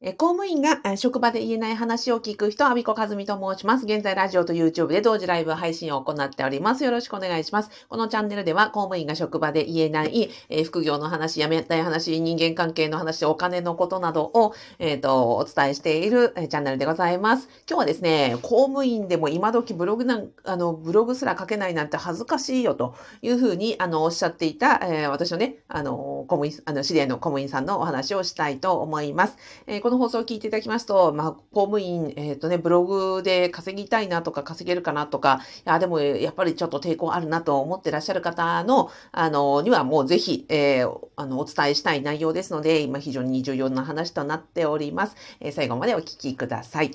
え公務員が職場で言えない話を聞く人、アビコカズミと申します。現在、ラジオと YouTube で同時ライブ配信を行っております。よろしくお願いします。このチャンネルでは、公務員が職場で言えない、え副業の話、辞めたい話、人間関係の話、お金のことなどを、えっ、ー、と、お伝えしている、えチャンネルでございます。今日はですね、公務員でも今時ブログなん、あの、ブログすら書けないなんて恥ずかしいよというふうに、あの、おっしゃっていた、えー、私のね、あの、公務員、あの、知り合いの公務員さんのお話をしたいと思います。えー、この放送を聞いていただきますと、まあ、公務員、えっ、ー、とね、ブログで稼ぎたいなとか稼げるかなとか、いや、でもやっぱりちょっと抵抗あるなと思ってらっしゃる方の、あの、にはもうぜひ、えー、あの、お伝えしたい内容ですので、今非常に重要な話となっております。えー、最後までお聞きください。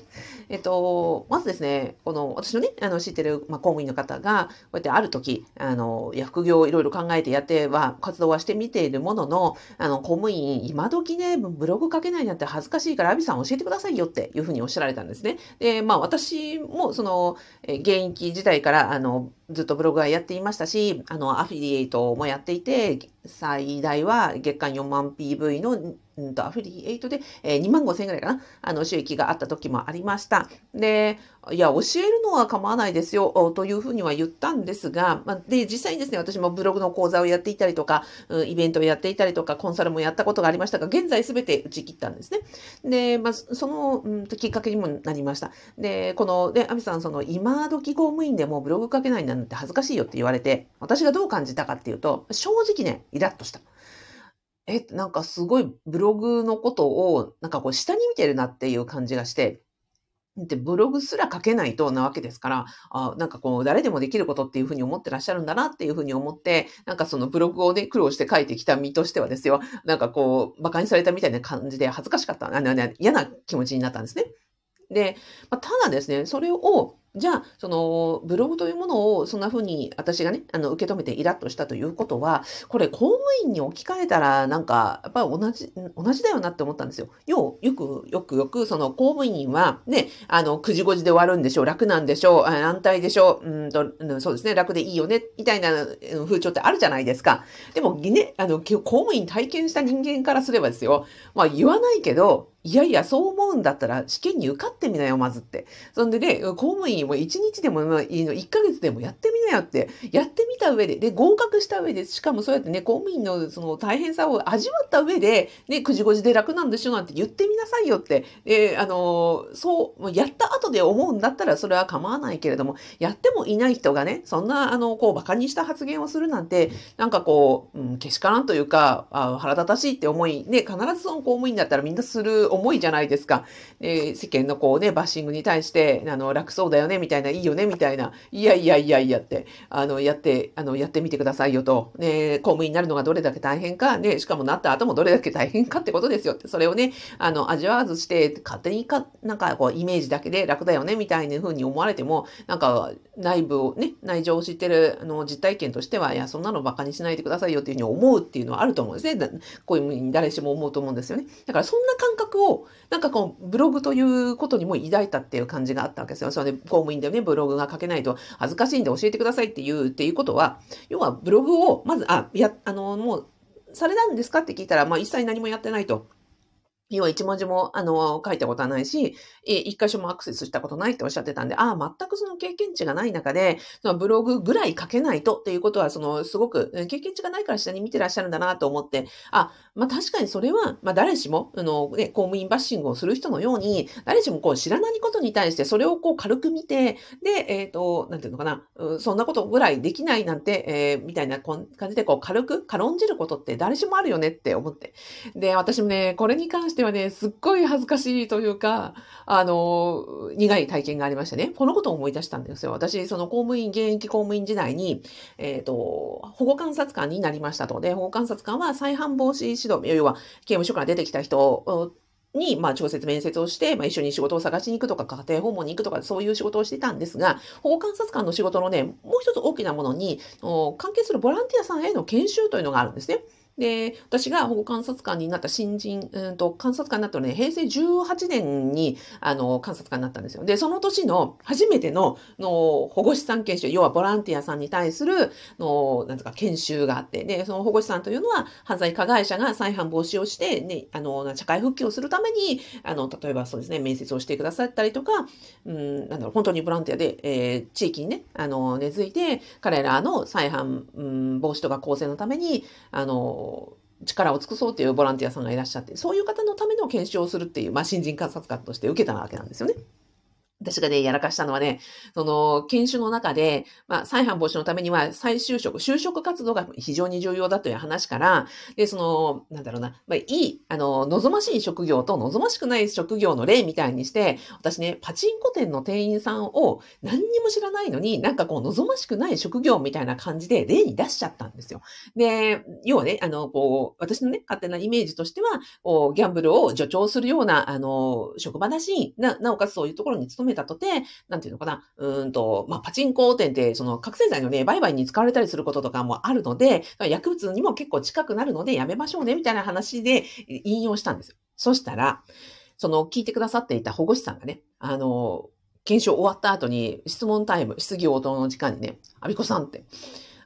えっ、と、まずですね、この、私のね、あの、知ってる、まあ、公務員の方が、こうやってある時、あの、いや、副業をいろいろ考えてやっては、活動はしてみているものの、あの、公務員、今時ね、ブログ書けないなんて恥ずかしいから、アビさん教えてくださいよっていうふうにおっしゃられたんですね。で、まあ私もその、現役時代から、あの、ずっとブログはやっていましたし、あの、アフィリエイトもやっていて、最大は月間4万 PV のうんと、アフィリエイトで、えー、2万5千円ぐらいかな、あの、収益があった時もありました。で、いや、教えるのは構わないですよ、というふうには言ったんですが、まあ、で、実際にですね、私もブログの講座をやっていたりとか、イベントをやっていたりとか、コンサルもやったことがありましたが、現在すべて打ち切ったんですね。で、まあ、その、うん、きっかけにもなりました。で、この、で、アミさん、その、今時公務員でもブログ書けないなんて恥ずかしいよって言われて、私がどう感じたかっていうと、正直ね、イラッとした。え、なんかすごいブログのことを、なんかこう下に見てるなっていう感じがして、で、ブログすら書けないとなわけですから、あなんかこう、誰でもできることっていうふうに思ってらっしゃるんだなっていうふうに思って、なんかそのブログをね、苦労して書いてきた身としてはですよ、なんかこう、馬鹿にされたみたいな感じで恥ずかしかった、あの嫌な気持ちになったんですね。で、まあ、ただですね、それを、じゃあ、その、ブログというものを、そんな風に私がね、あの、受け止めてイラッとしたということは、これ、公務員に置き換えたら、なんか、やっぱり同じ、同じだよなって思ったんですよ。よよく、よくよく、その、公務員は、ね、あの、9時5時で終わるんでしょう、楽なんでしょう、安泰でしょう、うんと、そうですね、楽でいいよね、みたいな風潮ってあるじゃないですか。でも、ね、あの、公務員体験した人間からすればですよ、まあ、言わないけど、いやいや、そう思うんだったら試験に受かってみなよ、まずって。そんでね、公務員も1日でもいいの、1ヶ月でもやってみなよって、やってみた上で、で、合格した上で、しかもそうやってね、公務員のその大変さを味わった上で、ね、9時5時で楽なんでしょなんて言ってみなさいよって、えー、あのー、そう、やった後で思うんだったらそれは構わないけれども、やってもいない人がね、そんな、あの、こう、馬鹿にした発言をするなんて、なんかこう、うん、けしからんというか、あ腹立たしいって思い、ね、必ずその公務員だったらみんなする思いじゃないですか。え世間のこうね、バッシングに対して、あの、楽そうだよね、みたいな、いいよね、みたいな、いやいやいやいやって、あの、やって、あの、やってみてくださいよと。ね、公務員になるのがどれだけ大変か、ね、しかもなった後もどれだけ大変かってことですよって、それをね、あの、味わわずして、勝手にか、なんかこう、イメージだけで楽だよね、みたいな風に思われても、なんか、内部をね、内情を知ってる、あの、実体験としては、いや、そんなの馬鹿にしないでくださいよっていうふうに思うっていうのはあると思うんですね。こういうふうに誰しも思うと思うんですよね。だからそんな感覚を、をなんかこう、ブログということにも抱いたっていう感じがあったわけですよ。それで公務員でね、ブログが書けないと恥ずかしいんで教えてくださいっていう、っていうことは、要はブログを、まず、あ、や、あの、もう、されたんですかって聞いたら、まあ一切何もやってないと。要は一文字も、あの、書いたことはないし、一箇所もアクセスしたことないっておっしゃってたんで、ああ、全くその経験値がない中で、そのブログぐらい書けないとっていうことは、その、すごく、経験値がないから下に見てらっしゃるんだなと思って、あ、まあ確かにそれは、まあ誰しも、あの、ね、公務員バッシングをする人のように、誰しもこう知らないことに対してそれをこう軽く見て、で、えっ、ー、と、なんていうのかな、そんなことぐらいできないなんて、えー、みたいな感じでこう軽く軽んじることって誰しもあるよねって思って。で、私もね、これに関してはね、すっごい恥ずかしいというか、あの、苦い体験がありましてね、このことを思い出したんですよ。私、その公務員、現役公務員時代に、えっ、ー、と、保護観察官になりましたと。で、保護観察官は再犯防止指導、要は刑務所から出てきた人に、まあ、調節面接をして、まあ、一緒に仕事を探しに行くとか、家庭訪問に行くとか、そういう仕事をしてたんですが、保護観察官の仕事のね、もう一つ大きなものに、関係するボランティアさんへの研修というのがあるんですね。で、私が保護観察官になった新人、うんと、観察官になったのね、平成18年に、あの、観察官になったんですよ。で、その年の初めての、の、保護士さん研修、要はボランティアさんに対する、の、なんとか研修があって、で、その保護士さんというのは、犯罪加害者が再犯防止をして、ね、あの、社会復帰をするために、あの、例えばそうですね、面接をしてくださったりとか、うん、なんだろう、本当にボランティアで、えー、地域にね、あの、根付いて、彼らの再犯、うん、防止とか構成のために、あの、力を尽くそうというボランティアさんがいらっしゃって、そういう方のための研修をするっていう、まあ、新人観察官として受けたわけなんですよね。私がね、やらかしたのはね、その、研修の中で、まあ、再犯防止のためには再就職、就職活動が非常に重要だという話から、で、その、なんだろうな、まあ、いい、あの、望ましい職業と望ましくない職業の例みたいにして、私ね、パチンコ店の店員さんを何にも知らないのに、なんかこう、望ましくない職業みたいな感じで例に出しちゃったんですよ。で、要はね、あの、こう、私のね、勝手なイメージとしては、こう、ギャンブルを助長するような、あの、職場だし、な、なおかつそういうところに勤めたとて、なんていうのかな、うんと、まあ、パチンコ店って、その覚醒剤のね、売買に使われたりすることとかもあるので、薬物にも結構近くなるのでやめましょうね、みたいな話で引用したんですよ。そしたら、その聞いてくださっていた保護士さんがね、あの、検証終わった後に質問タイム、質疑応答の時間にね、アビコさんって、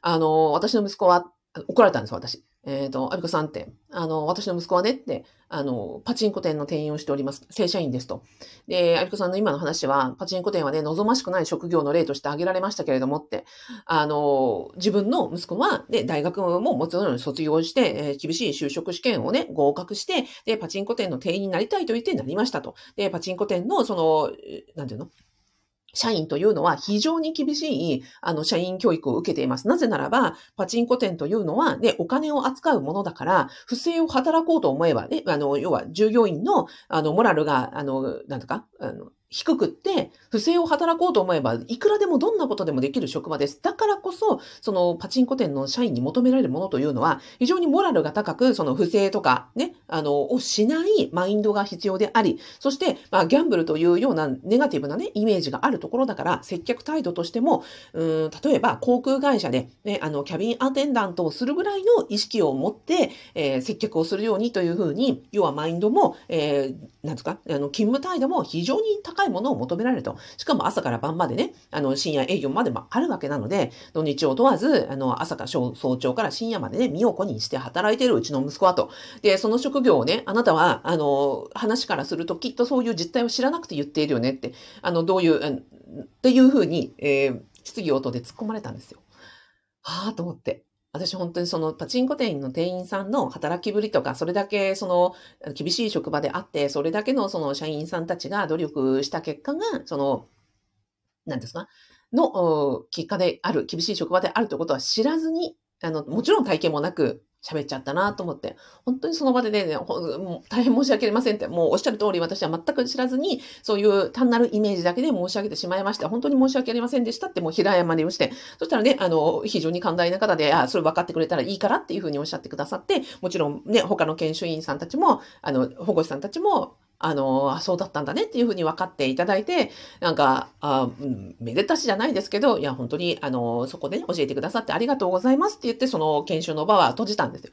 あの、私の息子は怒られたんですよ、私。えっ、ー、と、アビコさんって、あの、私の息子はねって、あの、パチンコ店の店員をしております。正社員ですと。で、アビコさんの今の話は、パチンコ店はね、望ましくない職業の例として挙げられましたけれどもって、あの、自分の息子は、で、大学ももちろん卒業して、えー、厳しい就職試験をね、合格して、で、パチンコ店の店員になりたいと言ってなりましたと。で、パチンコ店の、その、なんていうの？社員というのは非常に厳しい、あの、社員教育を受けています。なぜならば、パチンコ店というのは、ね、お金を扱うものだから、不正を働こうと思えば、ね、あの、要は従業員の、あの、モラルが、あの、なんとか、あの、低くって、不正を働こうと思えば、いくらでもどんなことでもできる職場です。だからこそ、そのパチンコ店の社員に求められるものというのは、非常にモラルが高く、その不正とかね、あの、をしないマインドが必要であり、そして、まあ、ギャンブルというようなネガティブなね、イメージがあるところだから、接客態度としても、うん、例えば航空会社で、ね、あの、キャビンアテンダントをするぐらいの意識を持って、えー、接客をするようにというふうに、要はマインドも、えー、なんですか、あの、勤務態度も非常に高いものを求められると。しかも朝から晩までね、あの、深夜営業までもあるわけなので、土日を問わず、あの、朝から早朝から深夜までね、身を粉にして働いているうちの息子はと。で、その職業をね、あなたは、あの、話からするときっとそういう実態を知らなくて言っているよねって、あの、どういう、っていうふうに、えー、質疑応答で突っ込まれたんですよ。はあと思って。私本当にそのパチンコ店の店員さんの働きぶりとか、それだけその厳しい職場であって、それだけのその社員さんたちが努力した結果が、その、何ですか？の結果である、厳しい職場であるということは知らずに、あの、もちろん体験もなく、喋っちゃったなと思って、本当にその場でね、もう大変申し訳ありませんって、もうおっしゃる通り私は全く知らずに、そういう単なるイメージだけで申し上げてしまいました。本当に申し訳ありませんでしたってもう平謝りをして、そしたらね、あの、非常に寛大な方で、あ、それ分かってくれたらいいからっていうふうにおっしゃってくださって、もちろんね、他の研修員さんたちも、あの、保護士さんたちも、あの、あ、そうだったんだねっていうふうに分かっていただいて、なんか、あ、めでたしじゃないですけど、いや、本当に、あの、そこで、ね、教えてくださってありがとうございますって言って、その研修の場は閉じたんですよ。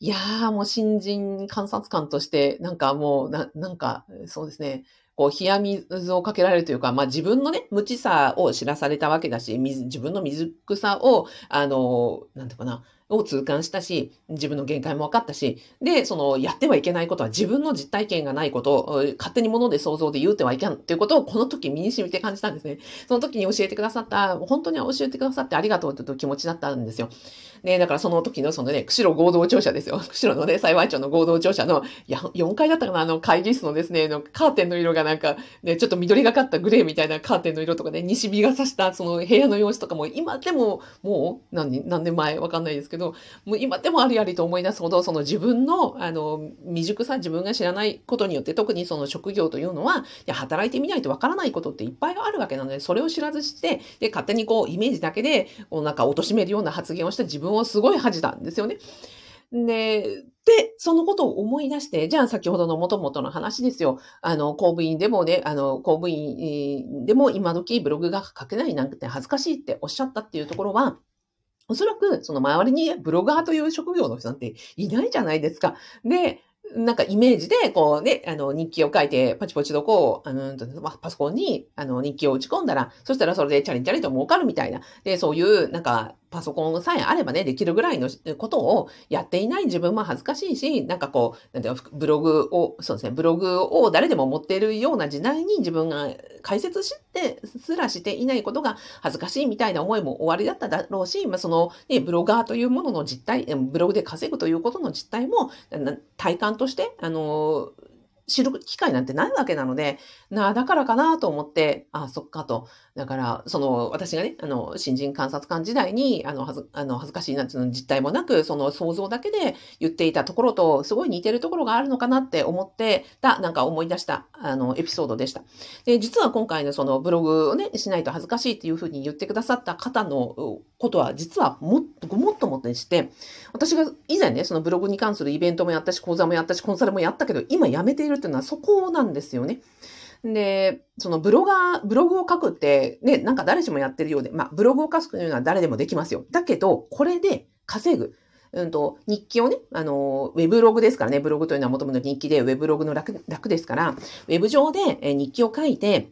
いやー、もう新人観察官として、なんかもう、な、なんか、そうですね。こう、冷や水をかけられるというか、まあ自分のね、無知さを知らされたわけだし、自分の水草を、あの、なんていうかな、を痛感したし、自分の限界も分かったし、で、その、やってはいけないことは自分の実体験がないことを、勝手に物で想像で言うてはいけんっていうことをこの時身に染みて感じたんですね。その時に教えてくださった、本当に教えてくださってありがとうという気持ちだったんですよ。ね、だからその時のそのね、釧路合同庁舎ですよ。釧路のね、幸町の合同庁舎の、いや、4階だったかな、あの会議室のですね、のカーテンの色がなんか、ね、ちょっと緑がかったグレーみたいなカーテンの色とかね、西日が差したその部屋の様子とかも、今でも、もう、何、何年前わかんないですけどど、もう今でもありありと思い出すほど、その自分の、あの、未熟さ、自分が知らないことによって、特にその職業というのは、いや、働いてみないとわからないことっていっぱいあるわけなので、それを知らずして、で、勝手にこう、イメージだけで、こう、なんか貶めるような発言をした自分をすごい恥じたんですよね。で、で、そのことを思い出して、じゃあ先ほどの元々の話ですよ。あの、公務員でもね、あの、公務員でも今時ブログが書けないなんて恥ずかしいっておっしゃったっていうところは、おそらく、その周りにブロガーという職業の人なんていないじゃないですか。で、なんかイメージで、こうね、あの、日記を書いて、パチパチとこう、あの、パソコンに、あの、日記を打ち込んだら、そしたらそれでチャリンチャリンと儲かるみたいな。で、そういう、なんか、パソコンさえあればね、できるぐらいのことをやっていない自分も恥ずかしいし、なんかこう、なんていうブログを、そうですね、ブログを誰でも持っているような時代に自分が解説してすらしていないことが恥ずかしいみたいな思いもおありだっただろうし、まあ、その、ね、ブロガーというものの実態、ブログで稼ぐということの実態も、体感として、あの、知る機会なんてないわけなので、なあ、だからかなと思って、ああ、そっかと。だから、その、私がね、あの、新人観察官時代に、あの、はず、あの、恥ずかしいなんていうの実態もなく、その想像だけで言っていたところと、すごい似てるところがあるのかなって思ってた、なんか思い出した、あの、エピソードでした。で、実は今回のそのブログをね、しないと恥ずかしいっていうふうに言ってくださった方のことは、実はもっと、ごもっともってして、私が以前ね、そのブログに関するイベントもやったし、講座もやったし、コンサルもやったけど、今やめているっていうのはそこなんですよね。で、そのブロガー、ブログを書くって、ね、なんか誰しもやってるようで、まあ、ブログを書くというのは誰でもできますよ。だけど、これで稼ぐ。うんと、日記をね、あの、ウェブログですからね、ブログというのはもともと日記で、ウェブログの楽、楽ですから、ウェブ上で日記を書いて、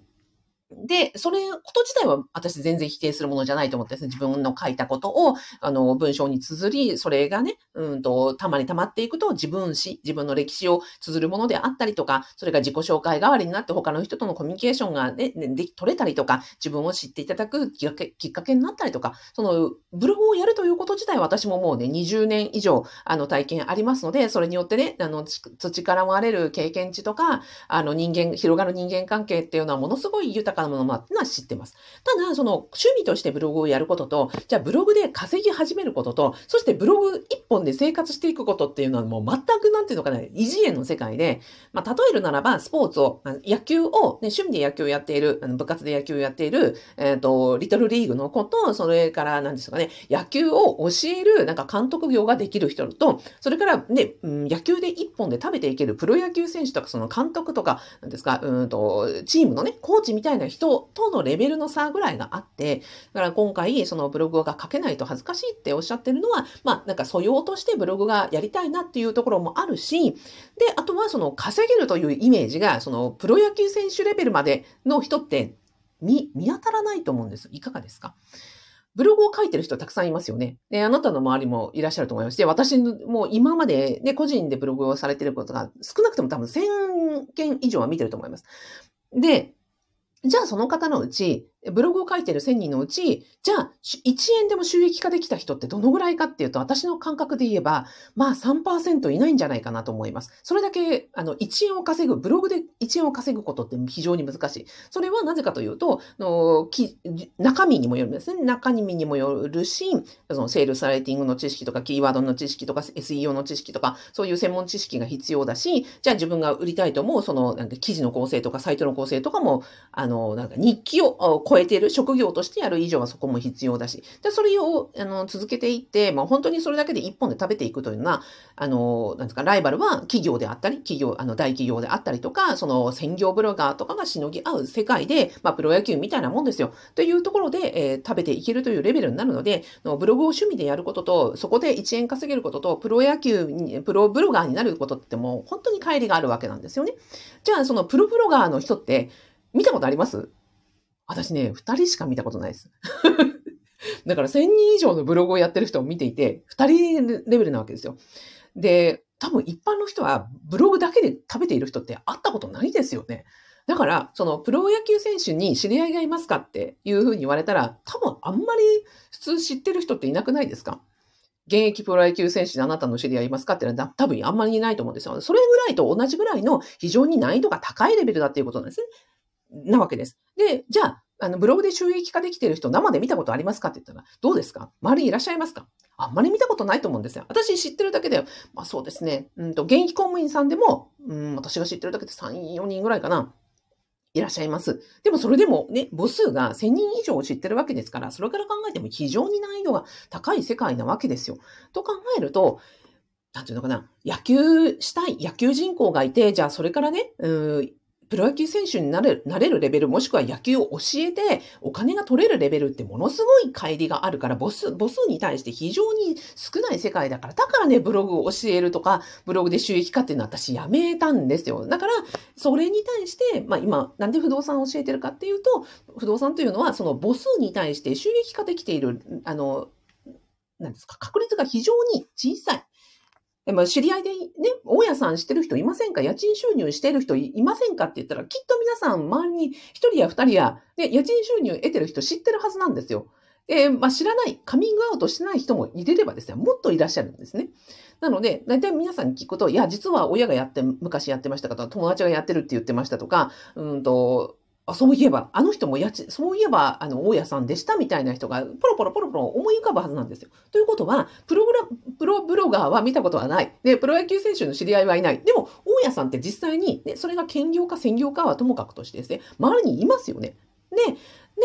で、それ、こと自体は私全然否定するものじゃないと思ってです。ね、自分の書いたことを、あの、文章に綴り、それがね、うんと、たまに溜まっていくと自分史、自分の歴史を綴るものであったりとか、それが自己紹介代わりになって他の人とのコミュニケーションがね、で取れたりとか、自分を知っていただくきっかけきっかけになったりとか、その、ブログをやるということ自体は私ももうね、20年以上、あの、体験ありますので、それによってね、あの、土から割れる経験値とか、あの、人間、広がる人間関係っていうのはものすごい豊かなものもあってのは知ってます。ただ、その趣味としてブログをやることと、じゃあブログで稼ぎ始めることと、そしてブログ一本で生活していくことっていうのはもう全くなんていうのかな、異次元の世界で、まあ、例えるならば、スポーツを、野球を、ね、趣味で野球をやっている、あの部活で野球をやっている、えっ、ー、と、リトルリーグの子と、それから何ですかね、野球を教える、なんか監督業ができる人と、それからね、うん、野球で一本で食べていけるプロ野球選手とか、その監督とか、なんですか、うんと、チームのね、コーチみたいな人とのレベルの差ぐらいがあって、だから今回、そのブログが書けないと恥ずかしいっておっしゃってるのは、まあ、なんか素養としてブログがやりたいなっていうところもあるし、で、あとはその稼げるというイメージが、そのプロ野球選手レベルまでの人って見、見当たらないと思うんです。いかがですか？ブログを書いてる人たくさんいますよね。で、あなたの周りもいらっしゃると思います。で、私も今までね、個人でブログをされてることが少なくとも多分1000件以上は見てると思います。で、じゃあその方のうち、ブログを書いてる1000人のうち、じゃあ1円でも収益化できた人ってどのぐらいかっていうと、私の感覚で言えば、まあ3%いないんじゃないかなと思います。それだけ、あの、1円を稼ぐ、ブログで1円を稼ぐことって非常に難しい。それはなぜかというと、の中身にもよるんですね。中身にもよるし、そのセールスライティングの知識とか、キーワードの知識とか、SEO の知識とか、そういう専門知識が必要だし、じゃあ自分が売りたいと思う、その、なんか記事の構成とか、サイトの構成とかも、あの、なんか日記を超えてる職業としてやる以上はそこも必要だし、でそれをあの続けていって、まあ、本当にそれだけで一本で食べていくというのは、あの、なんですか、ライバルは企業であったり、企業、あの、大企業であったりとか、その専業ブロガーとかがしのぎ合う世界で、まあ、プロ野球みたいなもんですよ。というところで、えー、食べていけるというレベルになるので、ブログを趣味でやることと、そこで1円稼げることと、プロ野球に、プロブロガーになることってもう本当に乖離があるわけなんですよね。じゃあ、そのプロブロガーの人って見たことあります？私ね、二人しか見たことないです。だから1000人以上のブログをやってる人を見ていて、二人レベルなわけですよ。で、多分一般の人はブログだけで食べている人って会ったことないですよね。だから、そのプロ野球選手に知り合いがいますかっていうふうに言われたら、多分あんまり普通知ってる人っていなくないですか？現役プロ野球選手であなたの知り合いいますかっていうのは多分あんまりいないと思うんですよ。それぐらいと同じぐらいの非常に難易度が高いレベルだっていうことなんですね。なわけです。で、じゃあ、あの、ブログで収益化できてる人、生で見たことありますかって言ったら、どうですか？周りにいらっしゃいますか？あんまり見たことないと思うんですよ。私知ってるだけで、まあそうですね、うんと、現役公務員さんでも、うん、私が知ってるだけで3、4人ぐらいかな。いらっしゃいます。でもそれでもね、母数が1000人以上を知ってるわけですから、それから考えても非常に難易度が高い世界なわけですよ。と考えると、なんていうのかな、野球したい、野球人口がいて、じゃあそれからね、うんプロ野球選手になれる、なれるレベル、もしくは野球を教えて、お金が取れるレベルってものすごい乖離があるから、母数、母数に対して非常に少ない世界だから、だからね、ブログを教えるとか、ブログで収益化っていうのは私やめたんですよ。だから、それに対して、まあ今、なんで不動産を教えてるかっていうと、不動産というのは、その母数に対して収益化できている、あの、なんですか、確率が非常に小さい。でも知り合いでね、大家さん知ってる人いませんか？家賃収入してる人いませんかって言ったら、きっと皆さん周りに一人や二人や、ね、家賃収入得てる人知ってるはずなんですよ。えー、まあ、知らない、カミングアウトしてない人も入れればですね、もっといらっしゃるんですね。なので、大体皆さんに聞くと、いや、実は親がやって、昔やってましたかとか、友達がやってるって言ってましたとか、うんと、あ、そういえば、あの人も家賃、そういえば、あの、大家さんでしたみたいな人が、ポロポロポロポロ思い浮かぶはずなんですよ。ということは、プロブラ、プロブロガーは見たことはない。で、プロ野球選手の知り合いはいない。でも、大家さんって実際に、ね、それが兼業か専業かはともかくとしてですね、周りにいますよね。で、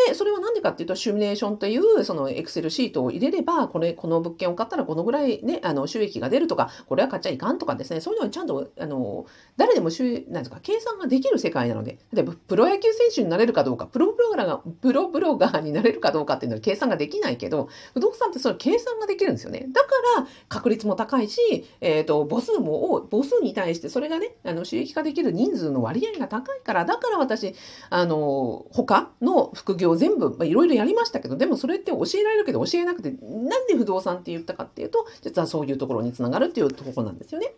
で、それはなんでかっていうと、シミュレーションという、そのエクセルシートを入れれば、これ、この物件を買ったらこのぐらいね、あの、収益が出るとか、これは買っちゃいかんとかですね、そういうのにちゃんと、あの、誰でも収、なんですか、計算ができる世界なので、例えば、プロ野球選手になれるかどうか、プロブロガーが、プロブロガーになれるかどうかっていうのは計算ができないけど、不動産ってそれ計算ができるんですよね。だから、確率も高いし、えっ、ー、と、母数も、母数に対してそれがね、あの、収益化できる人数の割合が高いから、だから私、あの、他の副業全部、まあ、いろいろやりましたけど、でもそれって教えられるけど教えなくて、なんで不動産って言ったかっていうと、実はそういうところにつながるっていうところなんですよね。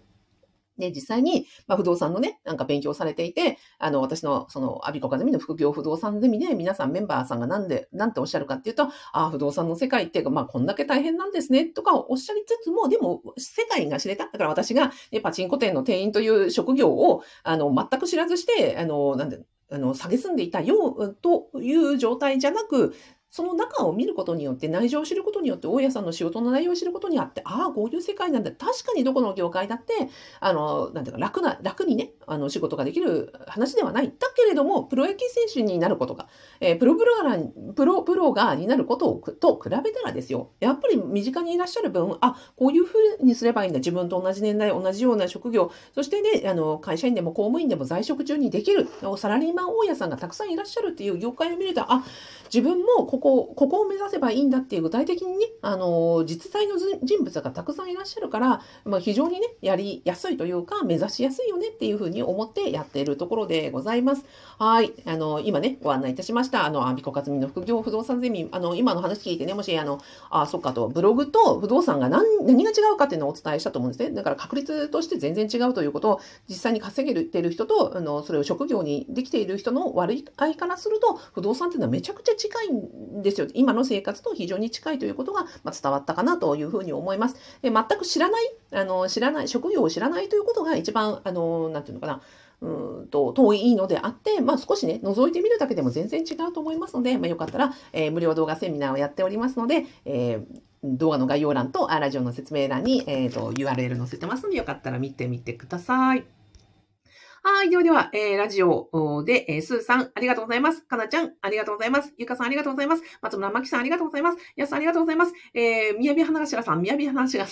で、実際に、まあ、不動産のね、なんか勉強されていて、あの、私の、その、アビコカゼミの副業不動産ゼミで、皆さんメンバーさんがなんで、なんておっしゃるかっていうと、ああ、不動産の世界って、まあ、こんだけ大変なんですね、とかおっしゃりつつも、でも、世界が知れた。だから私が、ね、パチンコ店の店員という職業を、あの、全く知らずして、あの、なんで、あの、下げすんでいたようという状態じゃなく、その中を見ることによって、内情を知ることによって、大家さんの仕事の内容を知ることにあって、ああ、こういう世界なんだ。確かにどこの業界だって、あの、なんていうか、楽な、楽にね、あの、仕事ができる話ではない。だけれども、プロ野球選手になることが、えー、プロプロガー、プロプロガーになることをと比べたらですよ、やっぱり身近にいらっしゃる分、あ、こういうふうにすればいいんだ。自分と同じ年代、同じような職業、そしてね、あの、会社員でも公務員でも在職中にできる、サラリーマン大家さんがたくさんいらっしゃるっていう業界を見ると、あ、自分もここ、こここを目指せばいいんだっていう具体的にね、あの、実在の人物がたくさんいらっしゃるから、まあ、非常にね、やりやすいというか、目指しやすいよねっていうふうに思ってやっているところでございます。はい。あの、今ね、ご案内いたしました。あの、アビコカズミの副業不動産ゼミ、あの、今の話聞いてね、もし、あの、あ、そっかと、ブログと不動産が何何が違うかっていうのをお伝えしたと思うんですね。だから確率として全然違うということを、実際に稼げてる人と、あの、それを職業にできている人の悪い合からすると、不動産っていうのはめちゃくちゃ近いんですよ。今の生活と非常に近いということが、ま伝わったかなというふうに思います。で全く知らない、あの、知らない、職業を知らないということが一番、あの、なんていうのかな、うんと遠いのであって、まあ、少しね、覗いてみるだけでも全然違うと思いますので、まあ、よかったら、えー、無料動画セミナーをやっておりますので、えー、動画の概要欄とラジオの説明欄に、えーと URL 載せてますので、よかったら見てみてください。はい。ではでは、えー、ラジオで、えー、スーさん、ありがとうございます。かなちゃん、ありがとうございます。ゆかさん、ありがとうございます。松村まきさん、ありがとうございます。やすさん、ありがとうございます。えー、みやび花頭さん、みやび花頭、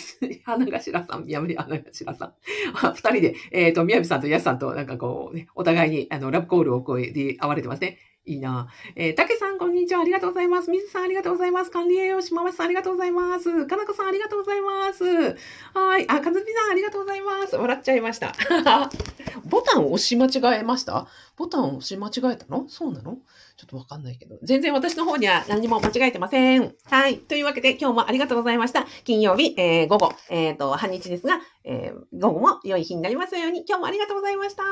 花頭さん、みやび花頭さん。二人で、えっ、ー、と、みやびさんとやすさんと、なんかこう、ね、お互いに、あの、ラブコールをこう、で、会われてますね。いいな。えー、たけさん、こんにちは。ありがとうございます。みずさん、ありがとうございます。管理栄養士、ままさん、ありがとうございます。かなこさん、ありがとうございます。はい。あ、かずみさん、ありがとうございます。笑っちゃいました。ボタンを押し間違えました？ボタンを押し間違えたの？そうなの？ちょっとわかんないけど。全然私の方には何も間違えてません。はい。というわけで、今日もありがとうございました。金曜日、えー、午後、えっ、ー、と、半日ですが、えー、午後も良い日になりますように、今日もありがとうございました。